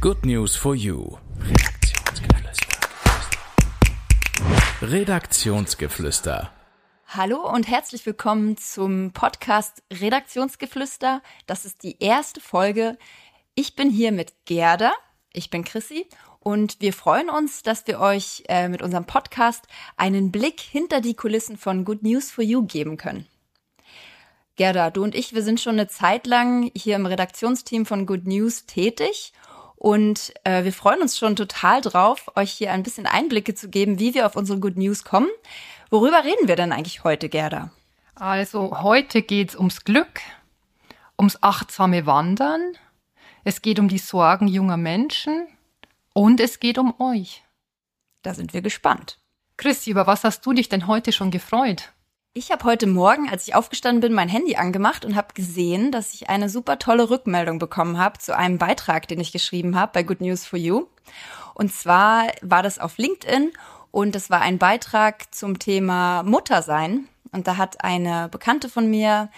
Good News for You. Redaktionsgeflüster. Hallo und herzlich willkommen zum Podcast Redaktionsgeflüster. Das ist die erste Folge. Ich bin hier mit Gerda, ich bin Chrissy und wir freuen uns, dass wir euch äh, mit unserem Podcast einen Blick hinter die Kulissen von Good News for You geben können. Gerda, du und ich, wir sind schon eine Zeit lang hier im Redaktionsteam von Good News tätig und äh, wir freuen uns schon total drauf, euch hier ein bisschen Einblicke zu geben, wie wir auf unsere Good News kommen. Worüber reden wir denn eigentlich heute, Gerda? Also heute geht's ums Glück, ums achtsame Wandern, es geht um die Sorgen junger Menschen und es geht um euch. Da sind wir gespannt. Christi, über was hast du dich denn heute schon gefreut? Ich habe heute Morgen, als ich aufgestanden bin, mein Handy angemacht und habe gesehen, dass ich eine super tolle Rückmeldung bekommen habe zu einem Beitrag, den ich geschrieben habe bei Good News for You. Und zwar war das auf LinkedIn und es war ein Beitrag zum Thema Muttersein. Und da hat eine Bekannte von mir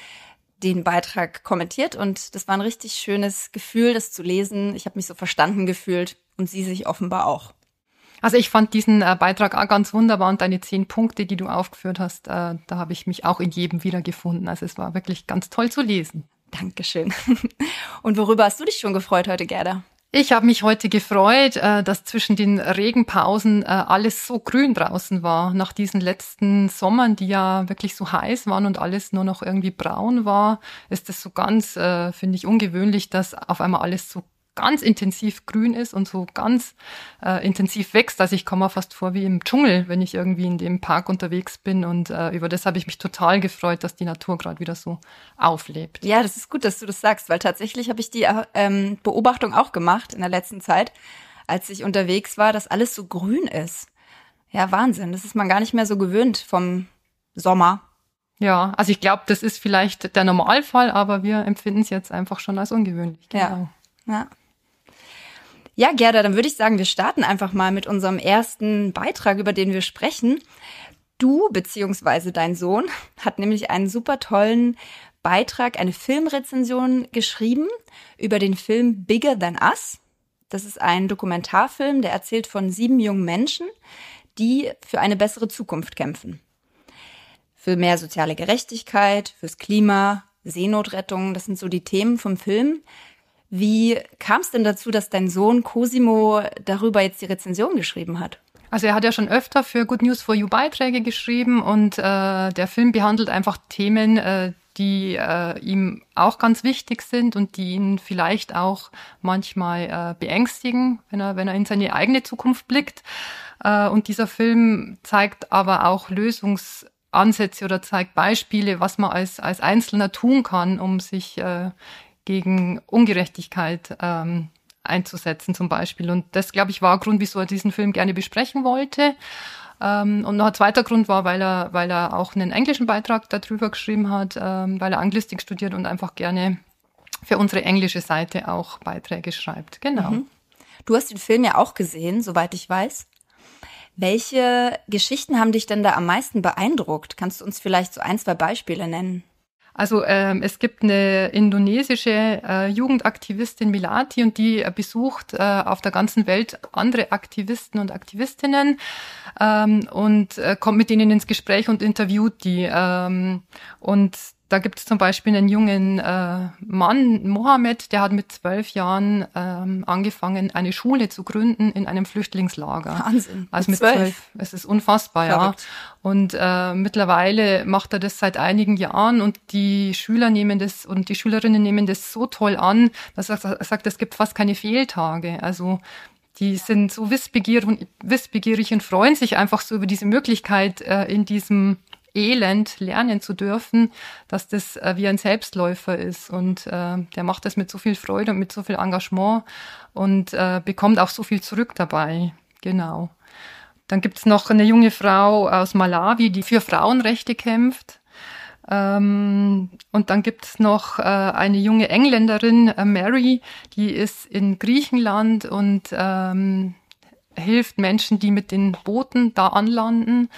den Beitrag kommentiert und das war ein richtig schönes Gefühl, das zu lesen. Ich habe mich so verstanden gefühlt und sie sich offenbar auch. Also ich fand diesen äh, Beitrag auch ganz wunderbar und deine zehn Punkte, die du aufgeführt hast, äh, da habe ich mich auch in jedem wiedergefunden. Also es war wirklich ganz toll zu lesen. Dankeschön. Und worüber hast du dich schon gefreut heute, Gerda? Ich habe mich heute gefreut, äh, dass zwischen den Regenpausen äh, alles so grün draußen war. Nach diesen letzten Sommern, die ja wirklich so heiß waren und alles nur noch irgendwie braun war, ist es so ganz, äh, finde ich, ungewöhnlich, dass auf einmal alles so ganz intensiv grün ist und so ganz äh, intensiv wächst. Also ich komme mir fast vor wie im Dschungel, wenn ich irgendwie in dem Park unterwegs bin. Und äh, über das habe ich mich total gefreut, dass die Natur gerade wieder so auflebt. Ja, das ist gut, dass du das sagst, weil tatsächlich habe ich die ähm, Beobachtung auch gemacht in der letzten Zeit, als ich unterwegs war, dass alles so grün ist. Ja, Wahnsinn. Das ist man gar nicht mehr so gewöhnt vom Sommer. Ja, also ich glaube, das ist vielleicht der Normalfall, aber wir empfinden es jetzt einfach schon als ungewöhnlich. Genau. Ja. ja. Ja, Gerda, dann würde ich sagen, wir starten einfach mal mit unserem ersten Beitrag, über den wir sprechen. Du beziehungsweise dein Sohn hat nämlich einen super tollen Beitrag, eine Filmrezension geschrieben über den Film Bigger Than Us. Das ist ein Dokumentarfilm, der erzählt von sieben jungen Menschen, die für eine bessere Zukunft kämpfen. Für mehr soziale Gerechtigkeit, fürs Klima, Seenotrettung, das sind so die Themen vom Film. Wie kam es denn dazu, dass dein Sohn Cosimo darüber jetzt die Rezension geschrieben hat? Also er hat ja schon öfter für Good News for You Beiträge geschrieben und äh, der Film behandelt einfach Themen, äh, die äh, ihm auch ganz wichtig sind und die ihn vielleicht auch manchmal äh, beängstigen, wenn er, wenn er in seine eigene Zukunft blickt. Äh, und dieser Film zeigt aber auch Lösungsansätze oder zeigt Beispiele, was man als, als Einzelner tun kann, um sich äh, gegen Ungerechtigkeit ähm, einzusetzen zum Beispiel. Und das, glaube ich, war ein Grund, wieso er diesen Film gerne besprechen wollte. Ähm, und noch ein zweiter Grund war, weil er, weil er auch einen englischen Beitrag darüber geschrieben hat, ähm, weil er Anglistik studiert und einfach gerne für unsere englische Seite auch Beiträge schreibt. Genau. Mhm. Du hast den Film ja auch gesehen, soweit ich weiß. Welche Geschichten haben dich denn da am meisten beeindruckt? Kannst du uns vielleicht so ein, zwei Beispiele nennen? Also ähm, es gibt eine indonesische äh, Jugendaktivistin Milati und die äh, besucht äh, auf der ganzen Welt andere Aktivisten und Aktivistinnen ähm, und äh, kommt mit denen ins Gespräch und interviewt die. Ähm, und da gibt es zum Beispiel einen jungen äh, Mann, Mohammed, der hat mit zwölf Jahren ähm, angefangen, eine Schule zu gründen in einem Flüchtlingslager. Wahnsinn. Also mit zwölf. Es ist unfassbar, Verrückt. ja. Und äh, mittlerweile macht er das seit einigen Jahren und die Schüler nehmen das und die Schülerinnen nehmen das so toll an, dass er sagt, es gibt fast keine Fehltage. Also die sind so wissbegierig und, wissbegierig und freuen sich einfach so über diese Möglichkeit, äh, in diesem Elend lernen zu dürfen, dass das äh, wie ein Selbstläufer ist. Und äh, der macht das mit so viel Freude und mit so viel Engagement und äh, bekommt auch so viel zurück dabei. Genau. Dann gibt's noch eine junge Frau aus Malawi, die für Frauenrechte kämpft. Ähm, und dann gibt's noch äh, eine junge Engländerin, äh, Mary, die ist in Griechenland und ähm, hilft Menschen, die mit den Booten da anlanden.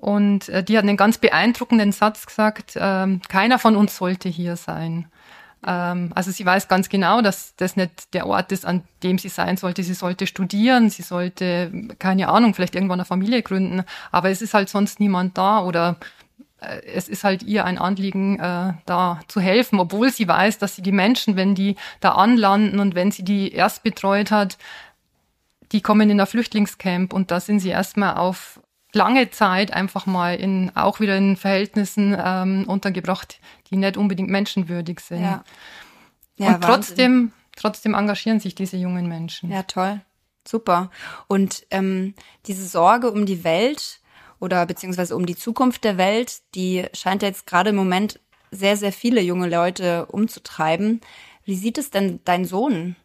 Und äh, die hat einen ganz beeindruckenden Satz gesagt, äh, keiner von uns sollte hier sein. Ähm, also sie weiß ganz genau, dass das nicht der Ort ist, an dem sie sein sollte. Sie sollte studieren, sie sollte, keine Ahnung, vielleicht irgendwann eine Familie gründen, aber es ist halt sonst niemand da oder äh, es ist halt ihr ein Anliegen, äh, da zu helfen, obwohl sie weiß, dass sie die Menschen, wenn die da anlanden und wenn sie die erst betreut hat, die kommen in ein Flüchtlingscamp und da sind sie erstmal auf lange Zeit einfach mal in auch wieder in Verhältnissen ähm, untergebracht, die nicht unbedingt menschenwürdig sind. Ja. Ja, und trotzdem, trotzdem engagieren sich diese jungen Menschen. Ja, toll. Super. Und ähm, diese Sorge um die Welt, oder beziehungsweise um die Zukunft der Welt, die scheint jetzt gerade im Moment sehr, sehr viele junge Leute umzutreiben. Wie sieht es denn dein Sohn?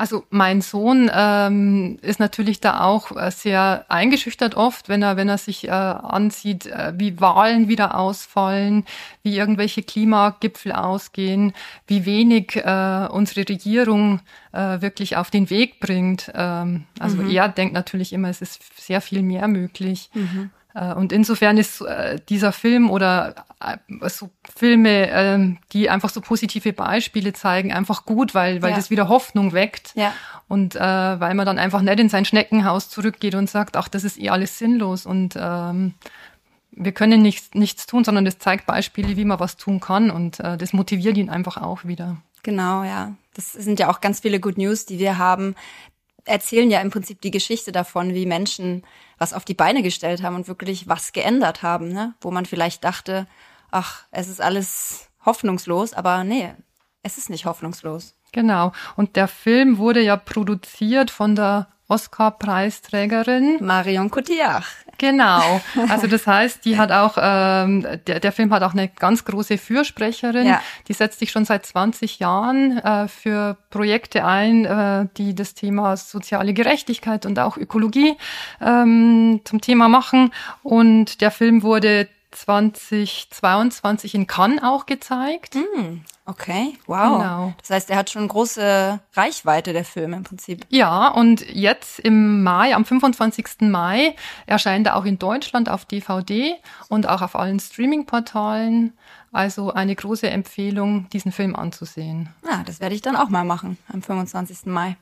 Also mein Sohn ähm, ist natürlich da auch äh, sehr eingeschüchtert oft, wenn er wenn er sich äh, ansieht, äh, wie Wahlen wieder ausfallen, wie irgendwelche Klimagipfel ausgehen, wie wenig äh, unsere Regierung äh, wirklich auf den Weg bringt. Ähm, also mhm. er denkt natürlich immer, es ist sehr viel mehr möglich. Mhm. Äh, und insofern ist äh, dieser Film oder äh, so Filme, ähm, die einfach so positive Beispiele zeigen, einfach gut, weil, weil ja. das wieder Hoffnung weckt. Ja. Und äh, weil man dann einfach nicht in sein Schneckenhaus zurückgeht und sagt, ach, das ist eh alles sinnlos und ähm, wir können nichts, nichts tun, sondern das zeigt Beispiele, wie man was tun kann und äh, das motiviert ihn einfach auch wieder. Genau, ja. Das sind ja auch ganz viele Good News, die wir haben, erzählen ja im Prinzip die Geschichte davon, wie Menschen was auf die Beine gestellt haben und wirklich was geändert haben, ne? wo man vielleicht dachte, ach, es ist alles hoffnungslos, aber nee, es ist nicht hoffnungslos. Genau. Und der Film wurde ja produziert von der Oscar-Preisträgerin Marion Cotillard. Genau. Also das heißt, die hat auch, ähm, der, der Film hat auch eine ganz große Fürsprecherin. Ja. Die setzt sich schon seit 20 Jahren äh, für Projekte ein, äh, die das Thema soziale Gerechtigkeit und auch Ökologie ähm, zum Thema machen. Und der Film wurde 2022 in Cannes auch gezeigt. Mm, okay, wow. Genau. Das heißt, er hat schon große Reichweite, der Film im Prinzip. Ja, und jetzt im Mai, am 25. Mai, erscheint er auch in Deutschland auf DVD und auch auf allen Streaming-Portalen. Also eine große Empfehlung, diesen Film anzusehen. Ja, das werde ich dann auch mal machen am 25. Mai.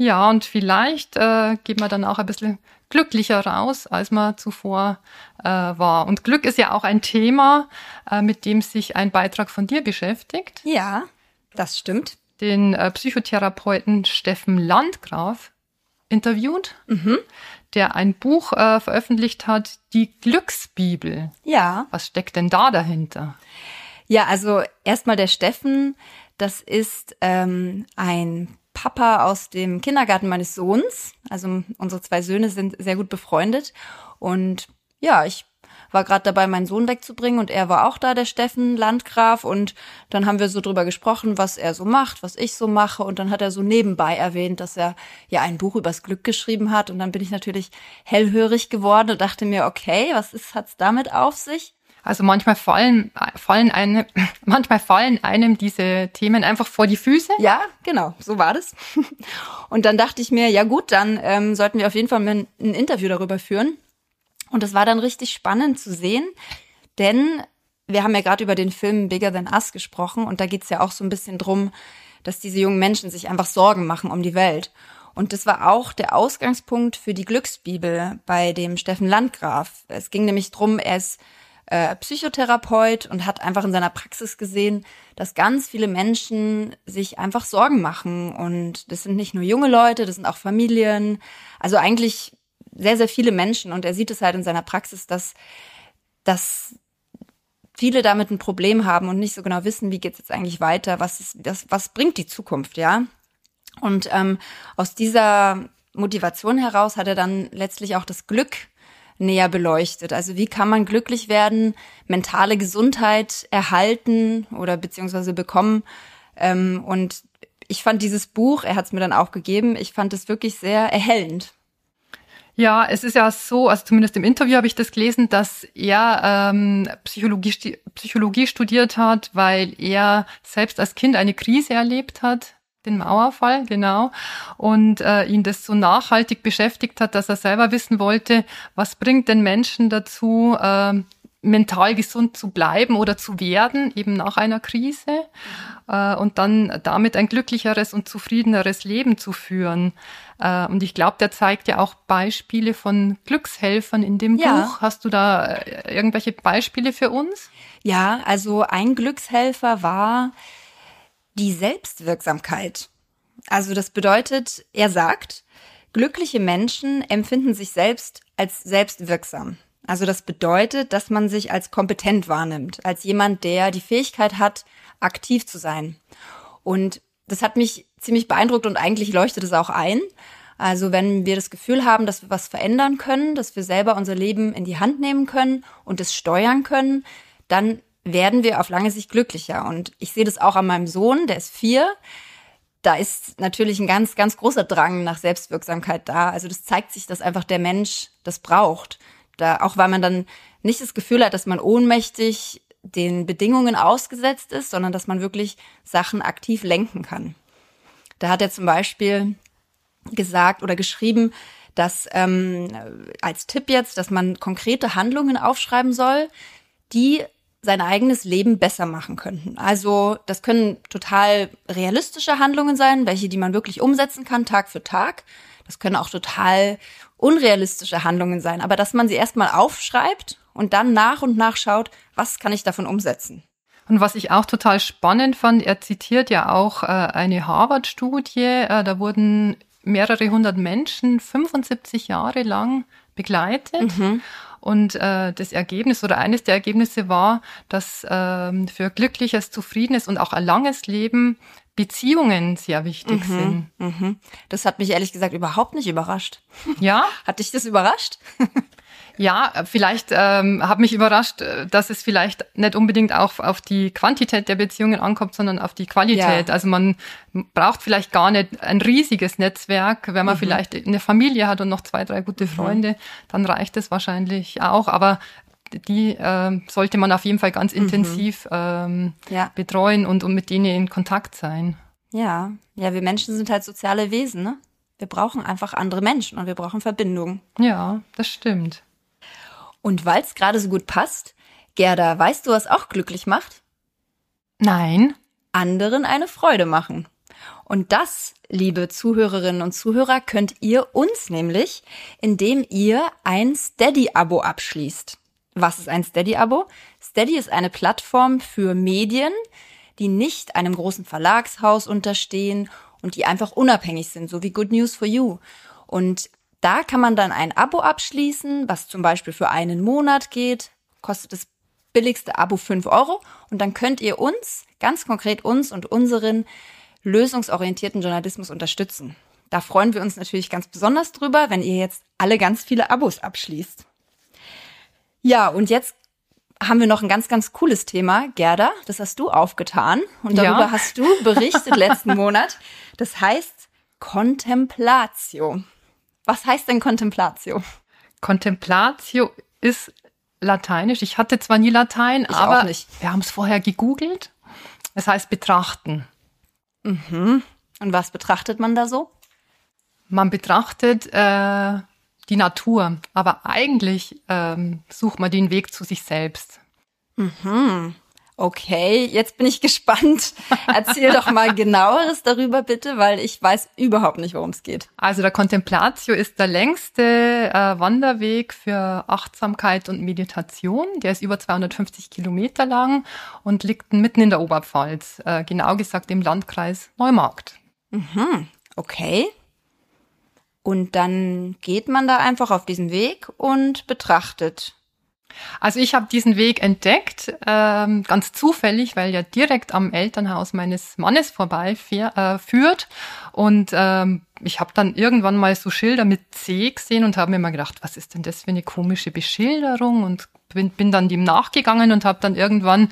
Ja, und vielleicht äh, geht man dann auch ein bisschen glücklicher raus, als man zuvor äh, war. Und Glück ist ja auch ein Thema, äh, mit dem sich ein Beitrag von dir beschäftigt. Ja, das stimmt. Den äh, Psychotherapeuten Steffen Landgraf interviewt, mhm. der ein Buch äh, veröffentlicht hat, die Glücksbibel. Ja. Was steckt denn da dahinter? Ja, also erstmal der Steffen, das ist ähm, ein Papa aus dem Kindergarten meines Sohns. Also unsere zwei Söhne sind sehr gut befreundet. Und ja, ich war gerade dabei, meinen Sohn wegzubringen und er war auch da, der Steffen Landgraf. Und dann haben wir so drüber gesprochen, was er so macht, was ich so mache. Und dann hat er so nebenbei erwähnt, dass er ja ein Buch übers Glück geschrieben hat. Und dann bin ich natürlich hellhörig geworden und dachte mir, okay, was ist, hat's damit auf sich? Also manchmal fallen, fallen einem, manchmal fallen einem diese Themen einfach vor die Füße. Ja, genau, so war das. Und dann dachte ich mir, ja gut, dann ähm, sollten wir auf jeden Fall ein, ein Interview darüber führen. Und das war dann richtig spannend zu sehen, denn wir haben ja gerade über den Film Bigger Than Us gesprochen und da geht's ja auch so ein bisschen drum, dass diese jungen Menschen sich einfach Sorgen machen um die Welt. Und das war auch der Ausgangspunkt für die Glücksbibel bei dem Steffen Landgraf. Es ging nämlich drum, er ist äh, Psychotherapeut und hat einfach in seiner Praxis gesehen, dass ganz viele Menschen sich einfach Sorgen machen. Und das sind nicht nur junge Leute, das sind auch Familien. Also eigentlich sehr, sehr viele Menschen. Und er sieht es halt in seiner Praxis, dass, dass viele damit ein Problem haben und nicht so genau wissen, wie geht's jetzt eigentlich weiter, was ist, das, was bringt die Zukunft, ja. Und ähm, aus dieser Motivation heraus hat er dann letztlich auch das Glück näher beleuchtet. Also wie kann man glücklich werden, mentale Gesundheit erhalten oder beziehungsweise bekommen. Ähm, und ich fand dieses Buch, er hat es mir dann auch gegeben, ich fand es wirklich sehr erhellend. Ja, es ist ja so, also zumindest im Interview habe ich das gelesen, dass er ähm, Psychologie, Psychologie studiert hat, weil er selbst als Kind eine Krise erlebt hat den Mauerfall, genau. Und äh, ihn das so nachhaltig beschäftigt hat, dass er selber wissen wollte, was bringt den Menschen dazu, äh, mental gesund zu bleiben oder zu werden, eben nach einer Krise äh, und dann damit ein glücklicheres und zufriedeneres Leben zu führen. Äh, und ich glaube, der zeigt ja auch Beispiele von Glückshelfern in dem ja. Buch. Hast du da äh, irgendwelche Beispiele für uns? Ja, also ein Glückshelfer war die Selbstwirksamkeit. Also das bedeutet, er sagt, glückliche Menschen empfinden sich selbst als selbstwirksam. Also das bedeutet, dass man sich als kompetent wahrnimmt, als jemand, der die Fähigkeit hat, aktiv zu sein. Und das hat mich ziemlich beeindruckt und eigentlich leuchtet es auch ein. Also wenn wir das Gefühl haben, dass wir was verändern können, dass wir selber unser Leben in die Hand nehmen können und es steuern können, dann werden wir auf lange Sicht glücklicher. Und ich sehe das auch an meinem Sohn, der ist vier. Da ist natürlich ein ganz, ganz großer Drang nach Selbstwirksamkeit da. Also das zeigt sich, dass einfach der Mensch das braucht. Da, auch weil man dann nicht das Gefühl hat, dass man ohnmächtig den Bedingungen ausgesetzt ist, sondern dass man wirklich Sachen aktiv lenken kann. Da hat er zum Beispiel gesagt oder geschrieben, dass ähm, als Tipp jetzt, dass man konkrete Handlungen aufschreiben soll, die sein eigenes Leben besser machen könnten. Also das können total realistische Handlungen sein, welche die man wirklich umsetzen kann Tag für Tag. Das können auch total unrealistische Handlungen sein, aber dass man sie erstmal aufschreibt und dann nach und nach schaut, was kann ich davon umsetzen. Und was ich auch total spannend fand, er zitiert ja auch äh, eine Harvard-Studie, äh, da wurden mehrere hundert Menschen 75 Jahre lang begleitet. Mhm. Und äh, das Ergebnis oder eines der Ergebnisse war, dass ähm, für glückliches, zufriedenes und auch ein langes Leben Beziehungen sehr wichtig mhm, sind. Mhm. Das hat mich ehrlich gesagt überhaupt nicht überrascht. Ja? Hat dich das überrascht? ja, vielleicht ähm, hat mich überrascht, dass es vielleicht nicht unbedingt auch auf die Quantität der Beziehungen ankommt, sondern auf die Qualität. Ja. Also man braucht vielleicht gar nicht ein riesiges Netzwerk. Wenn man mhm. vielleicht eine Familie hat und noch zwei, drei gute mhm. Freunde, dann reicht es wahrscheinlich auch. Aber die äh, sollte man auf jeden Fall ganz mhm. intensiv ähm, ja. betreuen und, und mit denen in Kontakt sein. Ja, ja, wir Menschen sind halt soziale Wesen, ne? Wir brauchen einfach andere Menschen und wir brauchen Verbindung. Ja, das stimmt. Und weil es gerade so gut passt, Gerda, weißt du, was auch glücklich macht? Nein. Anderen eine Freude machen. Und das, liebe Zuhörerinnen und Zuhörer, könnt ihr uns nämlich, indem ihr ein Steady-Abo abschließt. Was ist ein Steady-Abo? Steady ist eine Plattform für Medien, die nicht einem großen Verlagshaus unterstehen und die einfach unabhängig sind, so wie Good News for You. Und da kann man dann ein Abo abschließen, was zum Beispiel für einen Monat geht, kostet das billigste Abo fünf Euro und dann könnt ihr uns, ganz konkret uns und unseren lösungsorientierten Journalismus unterstützen. Da freuen wir uns natürlich ganz besonders drüber, wenn ihr jetzt alle ganz viele Abos abschließt. Ja, und jetzt haben wir noch ein ganz, ganz cooles Thema. Gerda, das hast du aufgetan und darüber ja. hast du berichtet letzten Monat. Das heißt Contemplatio. Was heißt denn Contemplatio? Contemplatio ist lateinisch. Ich hatte zwar nie Latein, ich aber wir haben es vorher gegoogelt. Es heißt betrachten. Mhm. Und was betrachtet man da so? Man betrachtet äh, die Natur. Aber eigentlich ähm, sucht man den Weg zu sich selbst. Mhm. Okay, jetzt bin ich gespannt. Erzähl doch mal genaueres darüber bitte, weil ich weiß überhaupt nicht, worum es geht. Also der Contemplatio ist der längste äh, Wanderweg für Achtsamkeit und Meditation. Der ist über 250 Kilometer lang und liegt mitten in der Oberpfalz, äh, genau gesagt im Landkreis Neumarkt. Mhm. Okay. Und dann geht man da einfach auf diesen Weg und betrachtet. Also ich habe diesen Weg entdeckt, ähm, ganz zufällig, weil er direkt am Elternhaus meines Mannes vorbei äh, führt. Und ähm, ich habe dann irgendwann mal so Schilder mit C gesehen und habe mir mal gedacht, was ist denn das für eine komische Beschilderung? Und bin, bin dann dem nachgegangen und habe dann irgendwann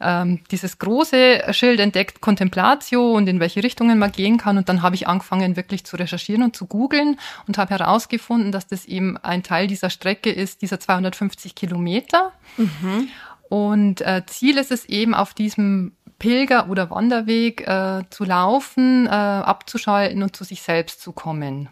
ähm, dieses große Schild entdeckt, Contemplatio und in welche Richtungen man gehen kann. Und dann habe ich angefangen, wirklich zu recherchieren und zu googeln und habe herausgefunden, dass das eben ein Teil dieser Strecke ist, dieser 250 Kilometer. Mhm. Und äh, Ziel ist es eben, auf diesem Pilger- oder Wanderweg äh, zu laufen, äh, abzuschalten und zu sich selbst zu kommen.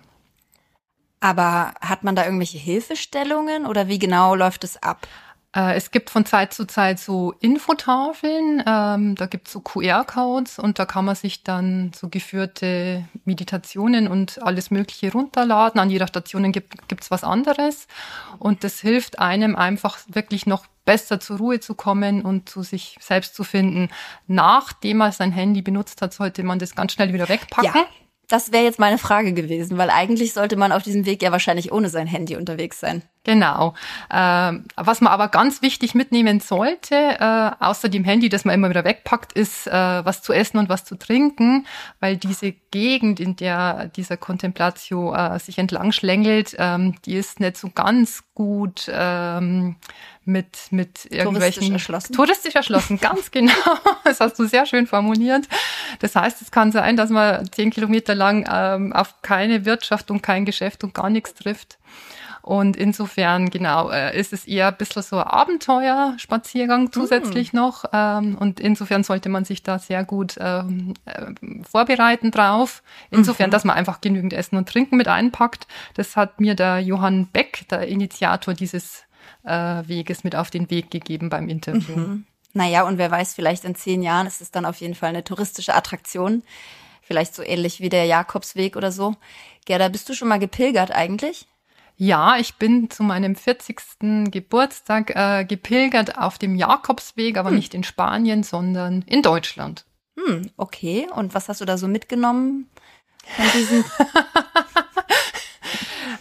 Aber hat man da irgendwelche Hilfestellungen oder wie genau läuft es ab? Äh, es gibt von Zeit zu Zeit so Infotafeln, ähm, da gibt es so QR-Codes und da kann man sich dann so geführte Meditationen und alles Mögliche runterladen. An jeder Station gibt es was anderes und das hilft einem einfach wirklich noch besser zur Ruhe zu kommen und zu sich selbst zu finden. Nachdem man sein Handy benutzt hat, sollte man das ganz schnell wieder wegpacken. Ja. Das wäre jetzt meine Frage gewesen, weil eigentlich sollte man auf diesem Weg ja wahrscheinlich ohne sein Handy unterwegs sein. Genau. Ähm, was man aber ganz wichtig mitnehmen sollte, äh, außer dem Handy, das man immer wieder wegpackt, ist äh, was zu essen und was zu trinken, weil diese Gegend, in der dieser Contemplatio äh, sich entlang schlängelt, ähm, die ist nicht so ganz gut ähm, mit, mit irgendwelchen... Touristisch erschlossen. Touristisch erschlossen, ganz genau. Das hast du sehr schön formuliert. Das heißt, es kann sein, dass man zehn Kilometer lang ähm, auf keine Wirtschaft und kein Geschäft und gar nichts trifft. Und insofern, genau, äh, ist es eher ein bisschen so ein Abenteuerspaziergang hm. zusätzlich mm. noch. Ähm, und insofern sollte man sich da sehr gut ähm, äh, vorbereiten drauf. Insofern, mhm. dass man einfach genügend Essen und Trinken mit einpackt. Das hat mir der Johann Beck, der Initiator dieses äh, Weges, mit auf den Weg gegeben beim Interview. Mhm. Naja, und wer weiß, vielleicht in zehn Jahren ist es dann auf jeden Fall eine touristische Attraktion. Vielleicht so ähnlich wie der Jakobsweg oder so. Gerda, bist du schon mal gepilgert eigentlich? Ja, ich bin zu meinem 40. Geburtstag äh, gepilgert auf dem Jakobsweg, aber hm. nicht in Spanien, sondern in Deutschland. Hm, okay. Und was hast du da so mitgenommen von diesen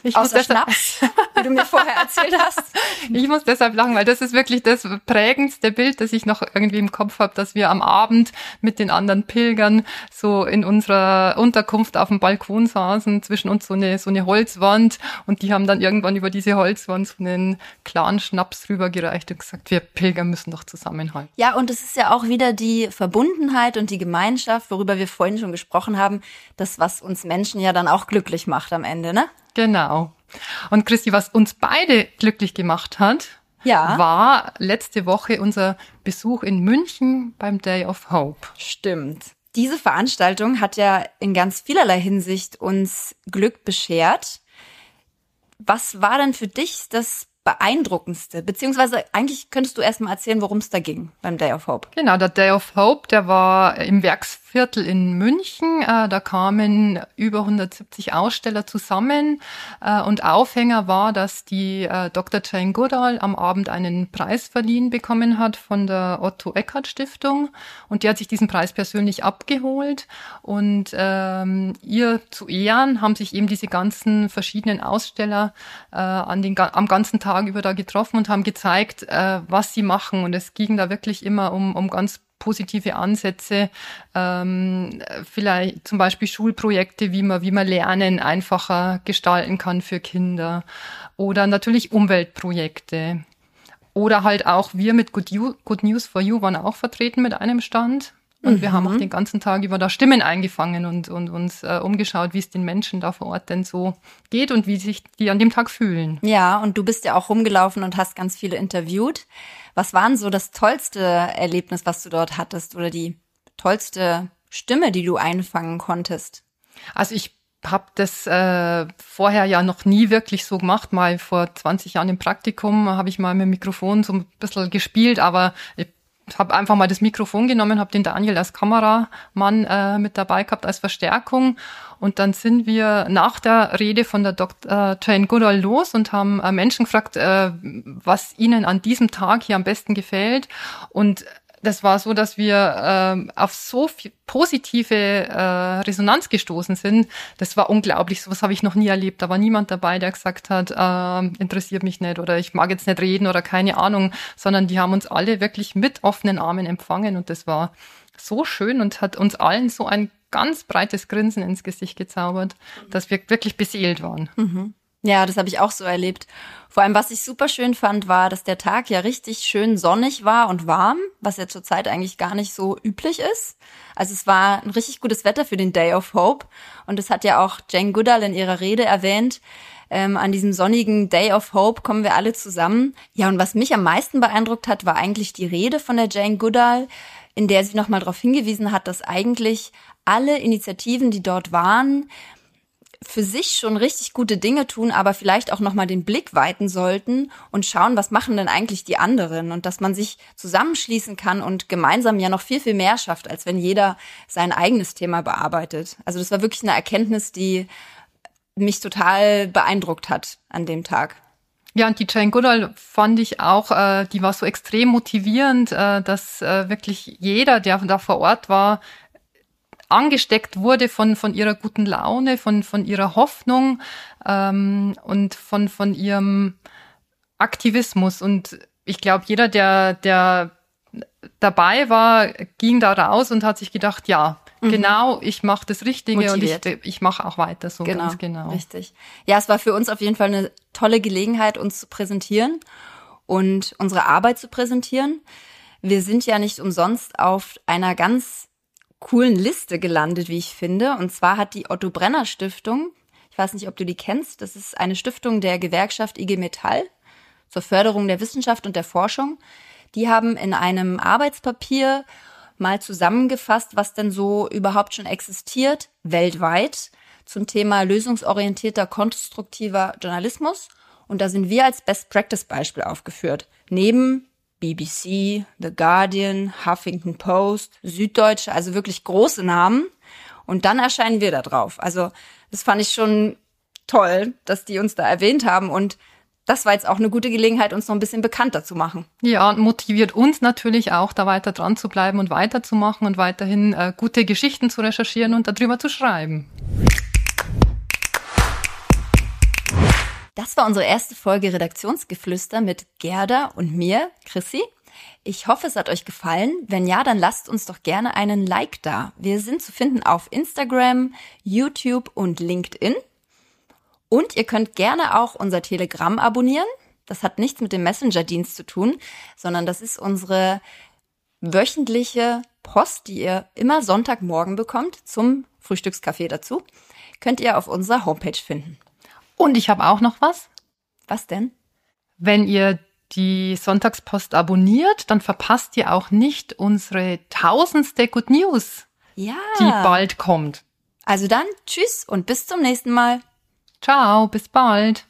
Ich Außer Schnaps, wie du mir vorher erzählt hast. Ich muss deshalb lachen, weil das ist wirklich das prägendste Bild, das ich noch irgendwie im Kopf habe, dass wir am Abend mit den anderen Pilgern so in unserer Unterkunft auf dem Balkon saßen, zwischen uns so eine, so eine Holzwand und die haben dann irgendwann über diese Holzwand so einen klaren Schnaps rübergereicht und gesagt, wir Pilger müssen doch zusammenhalten. Ja, und es ist ja auch wieder die Verbundenheit und die Gemeinschaft, worüber wir vorhin schon gesprochen haben, das, was uns Menschen ja dann auch glücklich macht am Ende, ne? Genau. Und Christi, was uns beide glücklich gemacht hat, ja. war letzte Woche unser Besuch in München beim Day of Hope. Stimmt. Diese Veranstaltung hat ja in ganz vielerlei Hinsicht uns Glück beschert. Was war denn für dich das beeindruckendste? Beziehungsweise eigentlich könntest du erstmal erzählen, worum es da ging beim Day of Hope. Genau, der Day of Hope, der war im Werksviertel in München. Äh, da kamen über 170 Aussteller zusammen. Äh, und Aufhänger war, dass die äh, Dr. Jane Goodall am Abend einen Preis verliehen bekommen hat von der Otto Eckert Stiftung. Und die hat sich diesen Preis persönlich abgeholt. Und ähm, ihr zu Ehren haben sich eben diese ganzen verschiedenen Aussteller äh, an den, am ganzen Tag Tag über da getroffen und haben gezeigt, äh, was sie machen. Und es ging da wirklich immer um, um ganz positive Ansätze, ähm, vielleicht zum Beispiel Schulprojekte, wie man, wie man Lernen einfacher gestalten kann für Kinder oder natürlich Umweltprojekte. Oder halt auch wir mit Good, you, Good News for You waren auch vertreten mit einem Stand. Und mhm. wir haben auch mhm. den ganzen Tag über da Stimmen eingefangen und, und uns äh, umgeschaut, wie es den Menschen da vor Ort denn so geht und wie sich die an dem Tag fühlen. Ja, und du bist ja auch rumgelaufen und hast ganz viele interviewt. Was war denn so das tollste Erlebnis, was du dort hattest oder die tollste Stimme, die du einfangen konntest? Also ich habe das äh, vorher ja noch nie wirklich so gemacht. Mal vor 20 Jahren im Praktikum habe ich mal mit dem Mikrofon so ein bisschen gespielt, aber ich habe einfach mal das Mikrofon genommen, habe den Daniel als Kameramann äh, mit dabei gehabt als Verstärkung und dann sind wir nach der Rede von der Dr. Äh, Jane Goodall los und haben äh, Menschen gefragt, äh, was ihnen an diesem Tag hier am besten gefällt und das war so, dass wir äh, auf so viel positive äh, Resonanz gestoßen sind. Das war unglaublich. Sowas habe ich noch nie erlebt. Da war niemand dabei, der gesagt hat, äh, interessiert mich nicht oder ich mag jetzt nicht reden oder keine Ahnung, sondern die haben uns alle wirklich mit offenen Armen empfangen und das war so schön und hat uns allen so ein ganz breites Grinsen ins Gesicht gezaubert, dass wir wirklich beseelt waren. Mhm. Ja, das habe ich auch so erlebt. Vor allem, was ich super schön fand, war, dass der Tag ja richtig schön sonnig war und warm, was ja zurzeit eigentlich gar nicht so üblich ist. Also es war ein richtig gutes Wetter für den Day of Hope. Und das hat ja auch Jane Goodall in ihrer Rede erwähnt. Ähm, an diesem sonnigen Day of Hope kommen wir alle zusammen. Ja, und was mich am meisten beeindruckt hat, war eigentlich die Rede von der Jane Goodall, in der sie nochmal darauf hingewiesen hat, dass eigentlich alle Initiativen, die dort waren, für sich schon richtig gute Dinge tun, aber vielleicht auch nochmal den Blick weiten sollten und schauen, was machen denn eigentlich die anderen und dass man sich zusammenschließen kann und gemeinsam ja noch viel, viel mehr schafft, als wenn jeder sein eigenes Thema bearbeitet. Also das war wirklich eine Erkenntnis, die mich total beeindruckt hat an dem Tag. Ja, und die Jane Goodall fand ich auch, äh, die war so extrem motivierend, äh, dass äh, wirklich jeder, der da vor Ort war, angesteckt wurde von, von ihrer guten Laune, von, von ihrer Hoffnung ähm, und von, von ihrem Aktivismus. Und ich glaube, jeder, der, der dabei war, ging da raus und hat sich gedacht, ja, mhm. genau, ich mache das Richtige Motiviert. und ich, ich mache auch weiter so genau, ganz genau. Richtig. Ja, es war für uns auf jeden Fall eine tolle Gelegenheit, uns zu präsentieren und unsere Arbeit zu präsentieren. Wir sind ja nicht umsonst auf einer ganz coolen Liste gelandet, wie ich finde. Und zwar hat die Otto Brenner Stiftung, ich weiß nicht, ob du die kennst, das ist eine Stiftung der Gewerkschaft IG Metall zur Förderung der Wissenschaft und der Forschung. Die haben in einem Arbeitspapier mal zusammengefasst, was denn so überhaupt schon existiert weltweit zum Thema lösungsorientierter, konstruktiver Journalismus. Und da sind wir als Best Practice Beispiel aufgeführt. Neben BBC, The Guardian, Huffington Post, Süddeutsche, also wirklich große Namen. Und dann erscheinen wir da drauf. Also das fand ich schon toll, dass die uns da erwähnt haben und das war jetzt auch eine gute Gelegenheit, uns noch ein bisschen bekannter zu machen. Ja, und motiviert uns natürlich auch, da weiter dran zu bleiben und weiterzumachen und weiterhin äh, gute Geschichten zu recherchieren und darüber zu schreiben. Das war unsere erste Folge Redaktionsgeflüster mit Gerda und mir, Chrissy. Ich hoffe, es hat euch gefallen. Wenn ja, dann lasst uns doch gerne einen Like da. Wir sind zu finden auf Instagram, YouTube und LinkedIn. Und ihr könnt gerne auch unser Telegramm abonnieren. Das hat nichts mit dem Messenger-Dienst zu tun, sondern das ist unsere wöchentliche Post, die ihr immer Sonntagmorgen bekommt zum Frühstückskaffee dazu. Könnt ihr auf unserer Homepage finden. Und ich habe auch noch was. Was denn? Wenn ihr die Sonntagspost abonniert, dann verpasst ihr auch nicht unsere tausendste Good News, ja. die bald kommt. Also dann, tschüss und bis zum nächsten Mal. Ciao, bis bald.